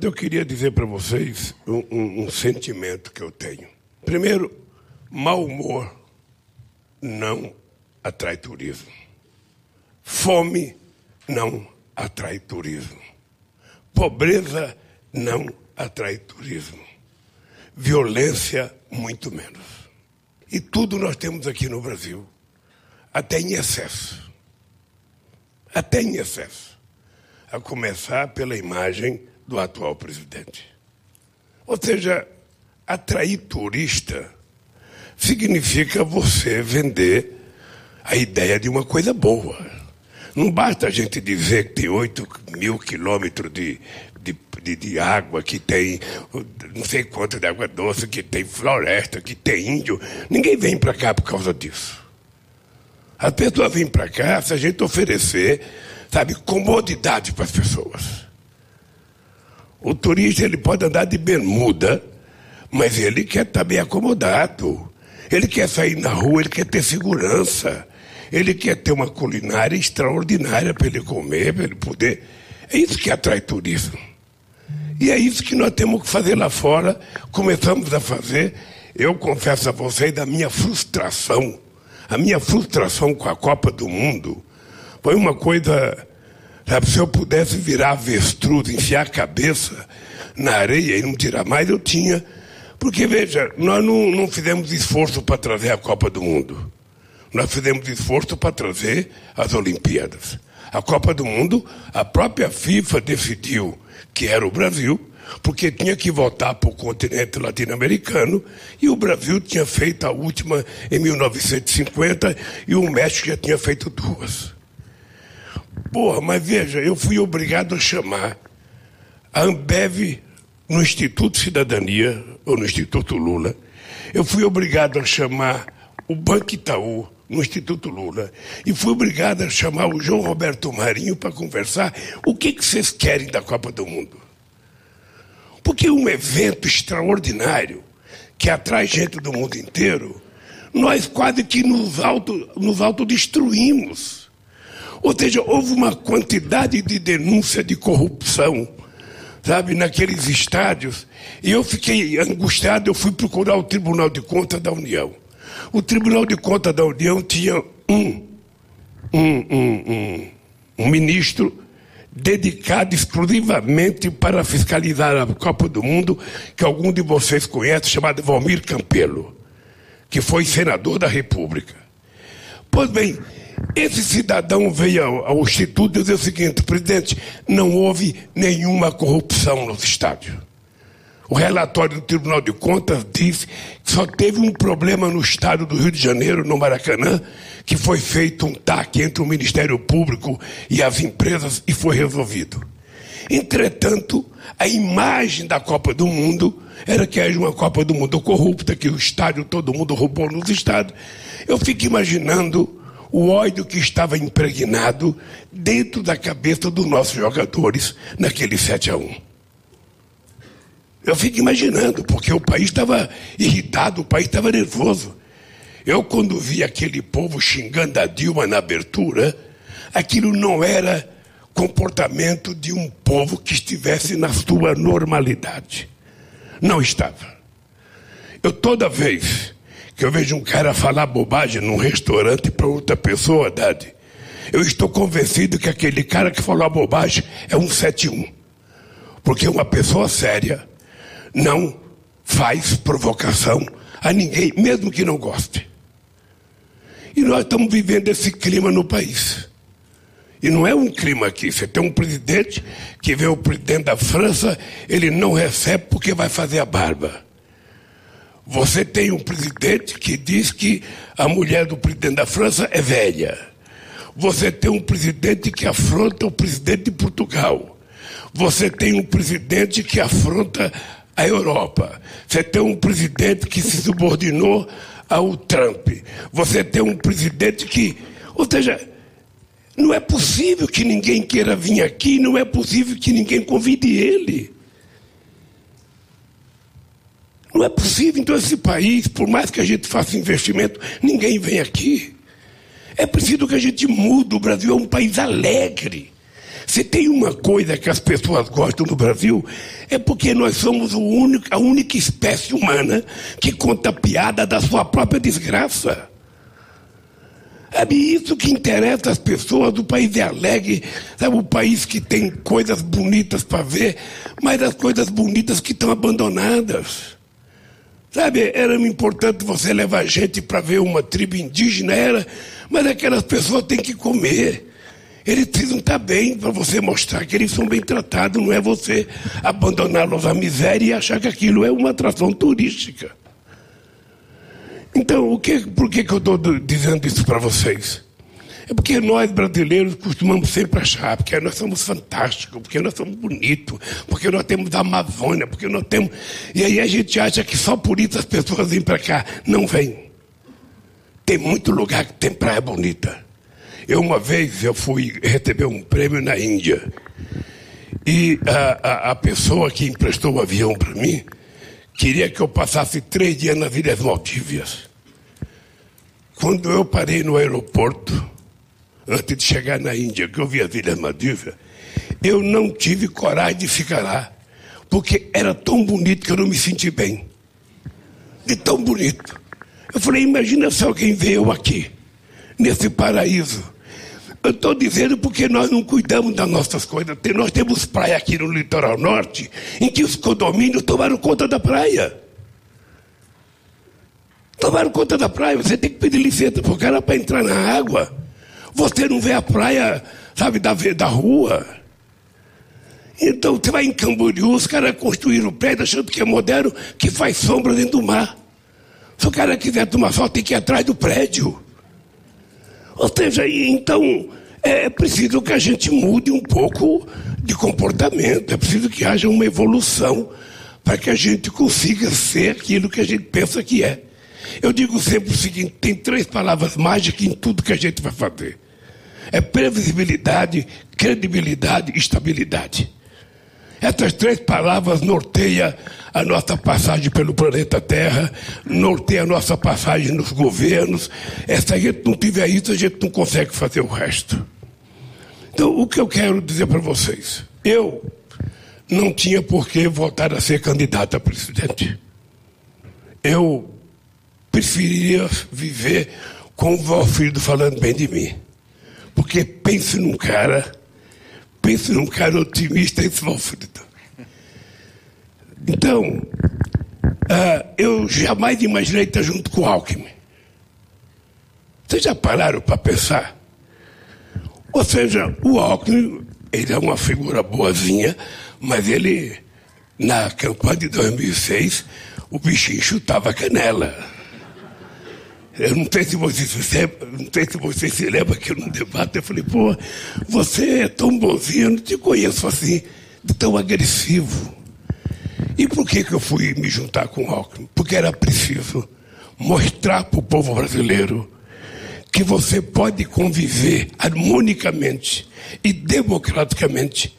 Eu queria dizer para vocês um, um, um, sentimento que eu tenho. Primeiro, mau humor não atrai turismo. Fome não atrai turismo. Pobreza não atrai turismo. Violência, muito menos. E tudo nós temos aqui no Brasil, até em excesso. Até em excesso. A começar pela imagem do atual presidente. Ou seja, atrair turista significa você vender a ideia de uma coisa boa. Não basta a gente dizer que tem 8 mil quilômetros de, de, de, de, água, que tem não sei quanto de água doce, que tem floresta, que tem índio. Ninguém vem para cá por causa disso. As pessoas vêm para cá se a gente oferecer, sabe, comodidade para as pessoas. O turista ele pode andar de bermuda, mas ele quer estar bem acomodado. Ele quer sair na rua, ele quer ter segurança. Ele quer ter uma culinária extraordinária para ele comer, para ele poder. É isso que atrai turismo. E é isso que nós temos que fazer lá fora. Começamos a fazer. Eu confesso a vocês da minha frustração. A minha frustração com a Copa do Mundo foi uma coisa Sabe, se eu pudesse virar avestruz, enfiar a cabeça na areia e não tirar mais, eu tinha. Porque, veja, nós não, não fizemos esforço para trazer a Copa do Mundo. Nós fizemos esforço para trazer as Olimpíadas. A Copa do Mundo, a própria FIFA decidiu que era o Brasil, porque tinha que voltar para o continente latino-americano, e o Brasil tinha feito a última em 1950 e o México já tinha feito duas. Porra, mas veja, eu fui obrigado a chamar a Ambev no Instituto Cidadania, ou no Instituto Lula. Eu fui obrigado a chamar o Banco Itaú no Instituto Lula. E fui obrigado a chamar o João Roberto Marinho para conversar o que, que vocês querem da Copa do Mundo. Porque um evento extraordinário que atrai gente do mundo inteiro, nós quase que nos, auto, nos autodestruímos. Ou seja, houve uma quantidade de denúncia de corrupção, sabe, naqueles estádios. E eu fiquei angustiado, eu fui procurar o Tribunal de Contas da União. O Tribunal de Contas da União tinha um, um, um, um, um ministro dedicado exclusivamente para fiscalizar a Copa do Mundo, que algum de vocês conhece, chamado Valmir Campelo, que foi senador da República. Pois bem, esse cidadão veio ao, ao Instituto dizer o seguinte: presidente, não houve nenhuma corrupção nos estádios. O relatório do Tribunal de Contas diz que só teve um problema no estado do Rio de Janeiro, no Maracanã, que foi feito um TAC entre o Ministério Público e as empresas e foi resolvido. Entretanto, a imagem da Copa do Mundo era que era uma Copa do Mundo corrupta, que o estádio todo mundo roubou nos estados. Eu fico imaginando o ódio que estava impregnado dentro da cabeça dos nossos jogadores naquele 7 a 1. Eu fico imaginando, porque o país estava irritado, o país estava nervoso. Eu, quando vi aquele povo xingando a Dilma na abertura, aquilo não era comportamento de um povo que estivesse na sua normalidade. Não estava. Eu toda vez que eu vejo um cara falar bobagem num restaurante para outra pessoa, Dade, eu estou convencido que aquele cara que falou a bobagem é um 71. Porque uma pessoa séria não faz provocação a ninguém, mesmo que não goste. E nós estamos vivendo esse clima no país. E não é um clima aqui. Você tem um presidente que vê o presidente da França, ele não recebe porque vai fazer a barba. Você tem um presidente que diz que a mulher do presidente da França é velha. Você tem um presidente que afronta o presidente de Portugal. Você tem um presidente que afronta a Europa. Você tem um presidente que se subordinou ao Trump. Você tem um presidente que. Ou seja, não é possível que ninguém queira vir aqui, não é possível que ninguém convide ele. Não é possível, então, esse país, por mais que a gente faça investimento, ninguém vem aqui. É preciso que a gente mude. O Brasil é um país alegre. Se tem uma coisa que as pessoas gostam no Brasil, é porque nós somos único, a única espécie humana que conta piada da sua própria desgraça. Sabe, isso que interessa as pessoas, o país é alegre, sabe, o país que tem coisas bonitas para ver, mas as coisas bonitas que estão abandonadas. Sabe, era importante você levar gente para ver uma tribo indígena, era, mas aquelas pessoas têm que comer. Eles precisam estar bem para você mostrar que eles são bem tratados, não é você abandoná-los à miséria e achar que aquilo é uma atração turística. Então, o que, por que, que eu estou dizendo isso para vocês? É porque nós brasileiros costumamos sempre achar, porque nós somos fantásticos, porque nós somos bonitos, porque nós temos a Amazônia, porque nós temos. E aí a gente acha que só por isso as pessoas vêm para cá. Não vêm. Tem muito lugar que tem praia bonita. Eu, uma vez, eu fui receber um prêmio na Índia. E a, a, a pessoa que emprestou o avião para mim queria que eu passasse três dias nas Ilhas Maldívias. Quando eu parei no aeroporto, antes de chegar na Índia, que eu vi as Ilhas Maldivas, eu não tive coragem de ficar lá, porque era tão bonito que eu não me senti bem. De tão bonito. Eu falei, imagina se alguém veio aqui, nesse paraíso. Eu estou dizendo porque nós não cuidamos das nossas coisas. Nós temos praia aqui no litoral norte, em que os condomínios tomaram conta da praia. Tomaram conta da praia, você tem que pedir licença para o cara para entrar na água. Você não vê a praia, sabe, da, da rua. Então você vai em Camboriú, os caras construíram prédio achando que é moderno, que faz sombra dentro do mar. Se o cara quiser tomar sol, tem que ir atrás do prédio. Ou seja, então é preciso que a gente mude um pouco de comportamento, é preciso que haja uma evolução para que a gente consiga ser aquilo que a gente pensa que é. Eu digo sempre o seguinte: tem três palavras mágicas em tudo que a gente vai fazer: é previsibilidade, credibilidade e estabilidade. Essas três palavras norteiam a nossa passagem pelo planeta Terra, norteiam a nossa passagem nos governos. É, se a gente não tiver isso, a gente não consegue fazer o resto. Então, o que eu quero dizer para vocês? Eu não tinha por que voltar a ser candidato a presidente. Eu preferiria viver com o Valfrido falando bem de mim. Porque pense num cara, pense num cara otimista esse Valfrido. Então, uh, eu jamais imaginei estar junto com o Alckmin. Vocês já pararam para pensar? Ou seja, o Alckmin, ele é uma figura boazinha, mas ele, na campanha de 2006, o bichinho chutava canela. Eu não sei se você se, não sei se você se lembra que no debate eu falei, pô, você é tão bonzinho, eu não te conheço assim, tão agressivo. E por que, que eu fui me juntar com o Alckmin? Porque era preciso mostrar para o povo brasileiro que você pode conviver harmonicamente e democraticamente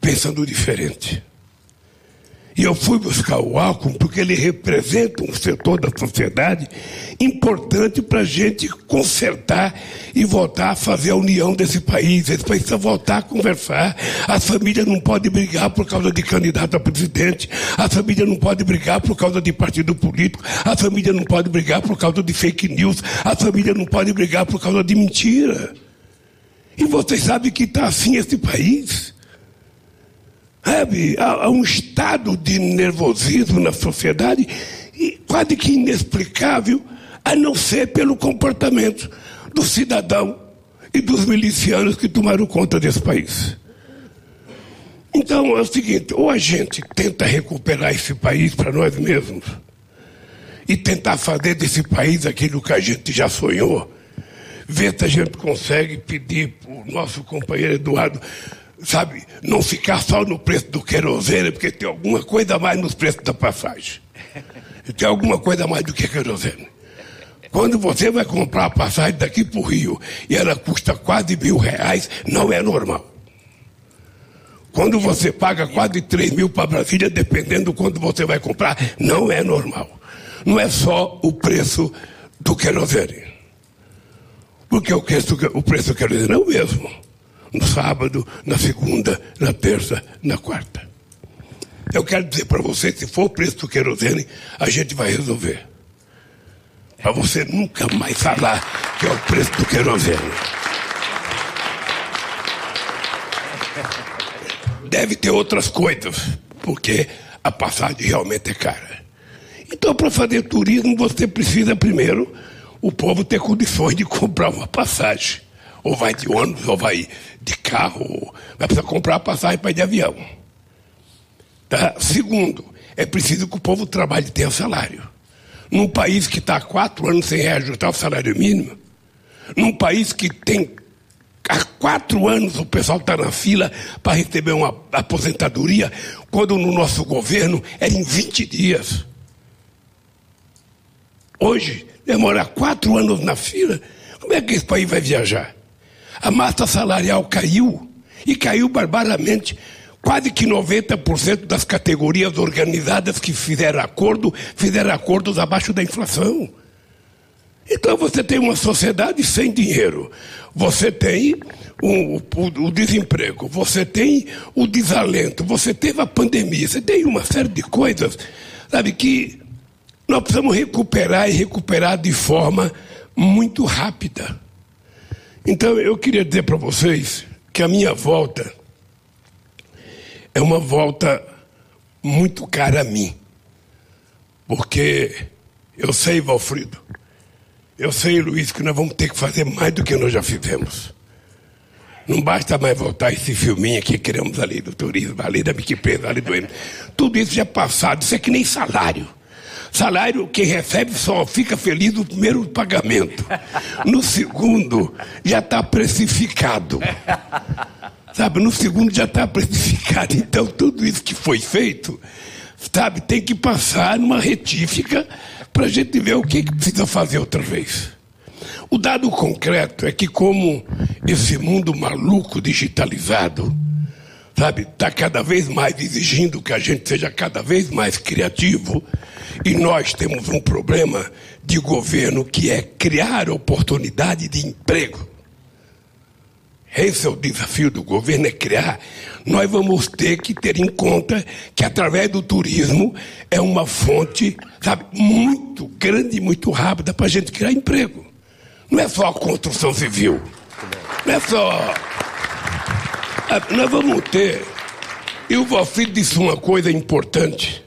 pensando diferente. E eu fui buscar o Alckmin porque ele representa um setor da sociedade importante para a gente consertar e voltar a fazer a união desse país. Esse país precisa voltar a conversar. As famílias não podem brigar por causa de candidato a presidente. As famílias não podem brigar por causa de partido político. As famílias não podem brigar por causa de fake news. As famílias não podem brigar por causa de mentira. E vocês sabem que está assim esse país. Sabe, há, há um estado de nervosismo na sociedade quase que inexplicável, a não ser pelo comportamento do cidadão e dos milicianos que tomaram conta desse país. Então é o seguinte: ou a gente tenta recuperar esse país para nós mesmos e tentar fazer desse país aquilo que a gente já sonhou, ver se a gente consegue pedir para o nosso companheiro Eduardo sabe, não ficar só no preço do querosene, porque tem alguma coisa a mais nos preços da passagem. Tem alguma coisa a mais do que querosene. Quando você vai comprar a passagem daqui para o Rio e ela custa quase mil reais, não é normal. Quando você paga quase 3 mil para Brasília, dependendo do quanto você vai comprar, não é normal. Não é só o preço do querosene. Porque o preço, o preço do querosene é o mesmo. No sábado, na segunda, na terça, na quarta. Eu quero dizer para você, se for o preço do querosene, a gente vai resolver. Para você nunca mais falar que é o preço do querosene. Deve ter outras coisas, porque a passagem realmente é cara. Então, para fazer turismo, você precisa primeiro o povo ter condições de comprar uma passagem. Ou vai de ônibus, ou vai de carro, vai precisar comprar passagem para ir de avião. Tá? Segundo, é preciso que o povo trabalhe e tenha salário. Num país que está há quatro anos sem reajustar o salário mínimo, num país que tem há quatro anos o pessoal está na fila para receber uma aposentadoria, quando no nosso governo era em 20 dias. Hoje, demorar quatro anos na fila, como é que esse país vai viajar? A massa salarial caiu e caiu barbaramente. Quase que 90% das categorias organizadas que fizeram acordo, fizeram acordos abaixo da inflação. Então você tem uma sociedade sem dinheiro, você tem o, o, o, desemprego, você tem o desalento, você teve a pandemia, você tem uma série de coisas, sabe, que nós precisamos recuperar e recuperar de forma muito rápida. Então eu queria dizer para vocês que a minha volta é uma volta muito cara a mim. Porque eu sei, Valfrido, eu sei, Luiz, que nós vamos ter que fazer mais do que nós já fizemos. Não basta mais voltar esse filminho aqui, queremos a lei do turismo, a lei da Wikipedia, a lei do Tudo isso já é passado, isso é que nem salário. Salário, quem recebe só fica feliz no primeiro pagamento. No segundo, já está precificado. Sabe, no segundo já está precificado. Então, tudo isso que foi feito, sabe, tem que passar numa retífica para a gente ver o que, que precisa fazer outra vez. O dado concreto é que, como esse mundo maluco digitalizado, sabe, está cada vez mais exigindo que a gente seja cada vez mais criativo, e nós temos um problema de governo que é criar oportunidade de emprego. Esse é o desafio do governo, é criar. Nós vamos ter que ter em conta que através do turismo é uma fonte, sabe, muito grande e muito rápida para a gente criar emprego. Não é só a construção civil. Não é só. É, nós vamos ter. E o disse uma coisa importante.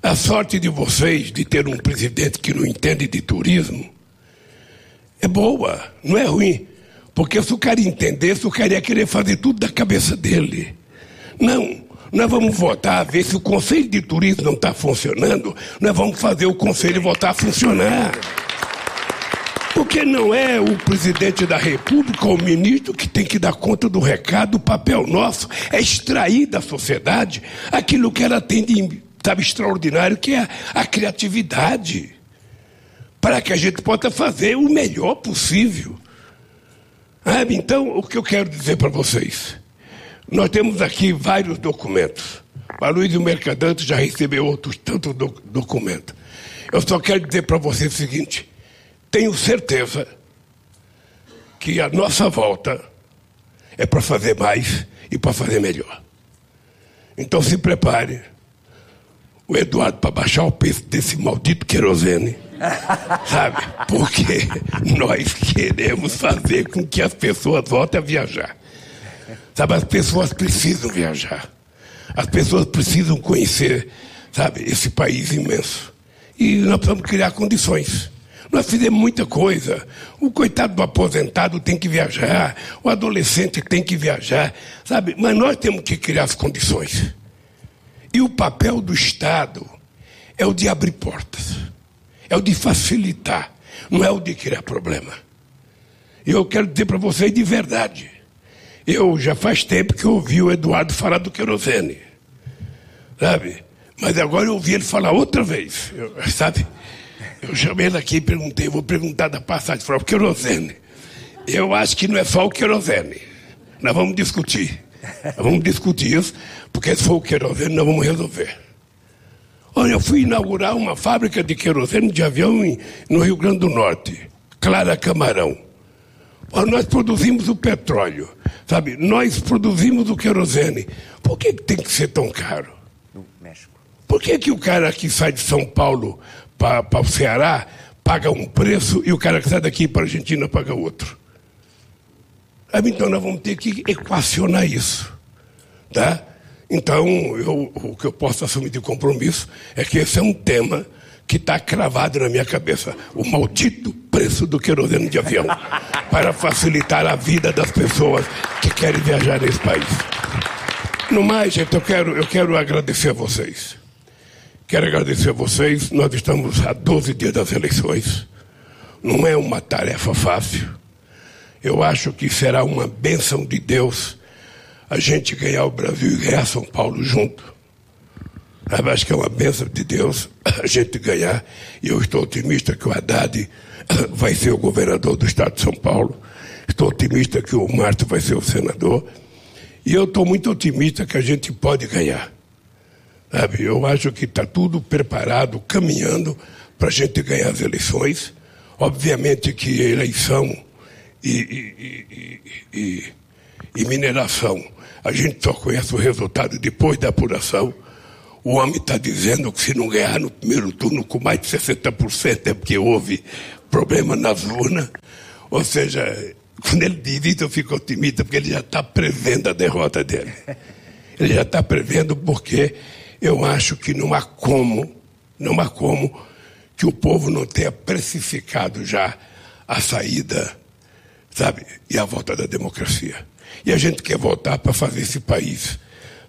A sorte de vocês de ter um presidente que não entende de turismo é boa, não é ruim. Porque se o cara entendesse, o cara ia querer fazer tudo da cabeça dele. Não, nós vamos votar, ver se o Conselho de Turismo não está funcionando, nós vamos fazer o Conselho voltar a funcionar. Porque não é o presidente da República ou o ministro que tem que dar conta do recado, o papel nosso é extrair da sociedade aquilo que ela tem de sabe, extraordinário, que é a criatividade. Para que a gente possa fazer o melhor possível. Sabe? Então, o que eu quero dizer para vocês? Nós temos aqui vários documentos. A Luiz Mercadante já recebeu outros tantos do, documentos. Eu só quero dizer para vocês o seguinte: tenho certeza que a nossa volta é para fazer mais e para fazer melhor. Então se prepare, o Eduardo, para baixar o preço desse maldito querosene. Sabe? Porque nós queremos fazer com que as pessoas voltem a viajar. Sabe, as pessoas precisam viajar. As pessoas precisam conhecer, sabe, esse país imenso. E nós precisamos criar condições. Nós fizemos muita coisa. O coitado do aposentado tem que viajar, o adolescente tem que viajar, sabe? Mas nós temos que criar as condições. E o papel do Estado é o de abrir portas é o de facilitar, não é o de criar problema. E eu quero dizer para vocês de verdade. Eu já faz tempo que ouvi o Eduardo falar do querosene. Sabe? Mas agora eu ouvi ele falar outra vez. Sabe? Eu chamei ele aqui e perguntei, vou perguntar da passagem, falou, o querosene. Eu acho que não é só o querosene. Nós vamos discutir. Nós vamos discutir isso, porque se for o querosene, nós vamos resolver. Olha, eu fui inaugurar uma fábrica de querosene de avião em, no Rio Grande do Norte, Clara Camarão. Olha, nós produzimos o petróleo. Sabe, nós produzimos o querosene. Por que tem que ser tão caro? No México. Por que, que o cara que sai de São Paulo para o Ceará paga um preço e o cara que sai daqui para a Argentina paga outro? Então nós vamos ter que equacionar isso. Tá? Então, eu, o que eu posso assumir de compromisso é que esse é um tema que está cravado na minha cabeça. O maldito preço do querosene de avião para facilitar a vida das pessoas que querem viajar nesse país. No mais, gente, eu quero, eu quero agradecer a vocês. Quero agradecer a vocês. Nós estamos a 12 dias das eleições. Não é uma tarefa fácil. Eu acho que será uma bênção de Deus a gente ganhar o Brasil e ganhar São Paulo junto. Eu acho que é uma bênção de Deus a gente ganhar. E eu estou otimista que o Haddad vai ser o governador do estado de São Paulo. Estou otimista que o Márcio vai ser o senador. E eu estou muito otimista que a gente pode ganhar. Sabe? Eu acho que está tudo preparado, caminhando para a gente ganhar as eleições. Obviamente que eleição e, e, e, e mineração, a gente só conhece o resultado depois da apuração. O homem está dizendo que se não ganhar no primeiro turno com mais de 60% é porque houve problema nas urnas. Ou seja, quando ele diz isso, eu fico otimista, porque ele já está prevendo a derrota dele. Ele já está prevendo porque eu acho que não há como, não há como que o povo não tenha precificado já a saída, sabe, e a volta da democracia. E a gente quer voltar para fazer esse país,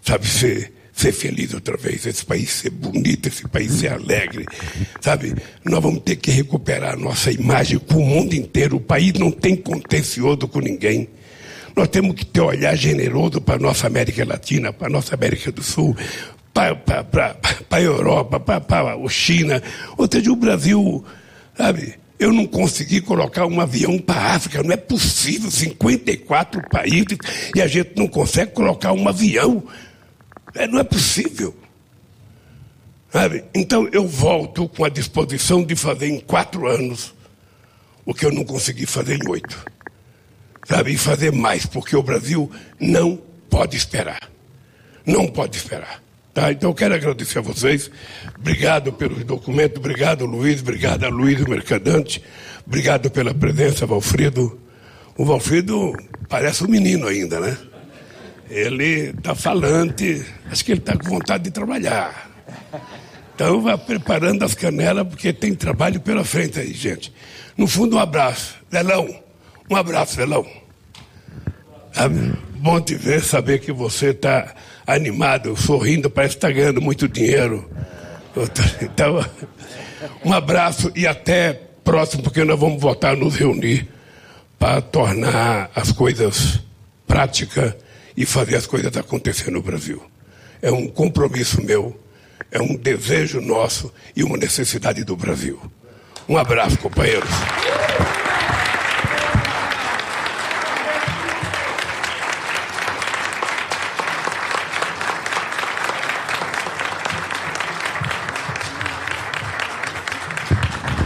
sabe, ser ser feliz outra vez, esse país ser bonito, esse país ser alegre, sabe? Nós vamos ter que recuperar a nossa imagem com o mundo inteiro. O país não tem contencioso com ninguém. Nós temos que ter um olhar generoso para a nossa América Latina, para a nossa América do Sul, para a Europa, para a China. Ou seja, o Brasil, sabe? Eu não consegui colocar um avião para a África, não é possível, 54 países, e a gente não consegue colocar um avião. É, não é possível. Sabe? Então eu volto com a disposição de fazer em quatro anos o que eu não consegui fazer em oito. Sabe? E fazer mais, porque o Brasil não pode esperar. Não pode esperar. Tá? Então quero agradecer a vocês. Obrigado pelos documentos, obrigado Luiz, obrigado a Luiz Mercadante, obrigado pela presença, Valfrido. O Valfrido parece um menino ainda, né? ele está falante, acho que ele está com vontade de trabalhar. Então vai preparando as canelas, porque tem trabalho pela frente aí, gente. No fundo, um abraço. Velão, um abraço, Velão. É bom te ver, saber que você está animado, sorrindo, parece que está ganhando muito dinheiro. Então, um abraço e até próximo, porque nós vamos voltar a nos reunir para tornar as coisas práticas e fazer as coisas acontecer no Brasil. É um compromisso meu, é um desejo nosso e uma necessidade do Brasil. Um abraço, companheiros.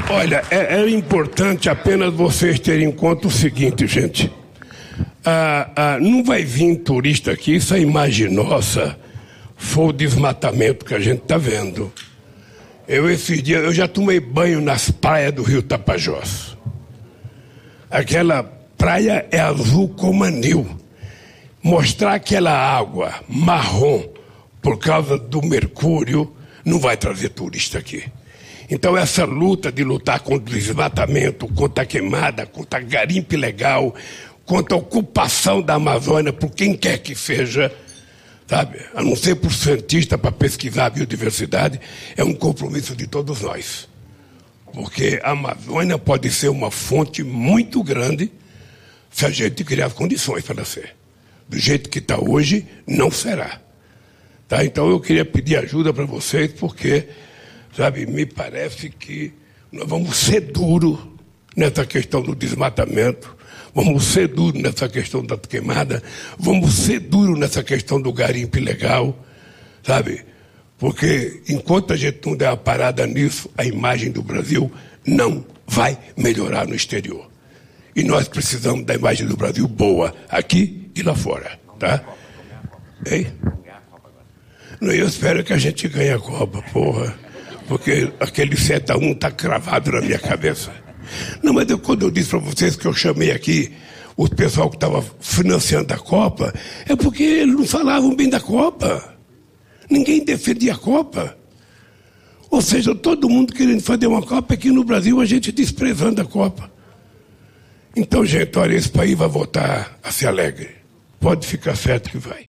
Olha, é, é, importante apenas vocês terem em conta o seguinte, gente ah, ah, não vai vir turista aqui, isso é imagem nossa, foi o desmatamento que a gente está vendo. Eu esses dias, eu já tomei banho nas praias do rio Tapajós. Aquela praia é azul como anil. Mostrar aquela água marrom por causa do mercúrio não vai trazer turista aqui. Então, essa luta de lutar contra o desmatamento, contra a queimada, contra a garimpe ilegal, contra a ocupação da Amazônia por quem quer que seja, sabe? A não ser por cientista para pesquisar a biodiversidade, é um compromisso de todos nós. Porque a Amazônia pode ser uma fonte muito grande se a gente criar as condições para ser. Do jeito que está hoje, não será. Tá? Então eu queria pedir ajuda para vocês, porque, sabe, me parece que nós vamos ser duros nessa questão do desmatamento, Vamos ser duros nessa questão da queimada, vamos ser duros nessa questão do garimpo ilegal, sabe? Porque enquanto a gente não der uma parada nisso, a imagem do Brasil não vai melhorar no exterior. E nós precisamos da imagem do Brasil boa aqui de lá fora, tá? Não, eu espero que a gente ganhe a Copa, porra. Porque aquele 7 a 1 tá cravado na minha cabeça. Não, mas eu, quando eu disse para vocês que eu chamei aqui o pessoal que estava financiando a Copa, é porque eles não falavam bem da Copa. Ninguém defendia a Copa. Ou seja, todo mundo querendo fazer uma Copa aqui no Brasil, a gente desprezando a Copa. Então, gente, olha, esse país vai voltar a ser alegre. Pode ficar certo que vai.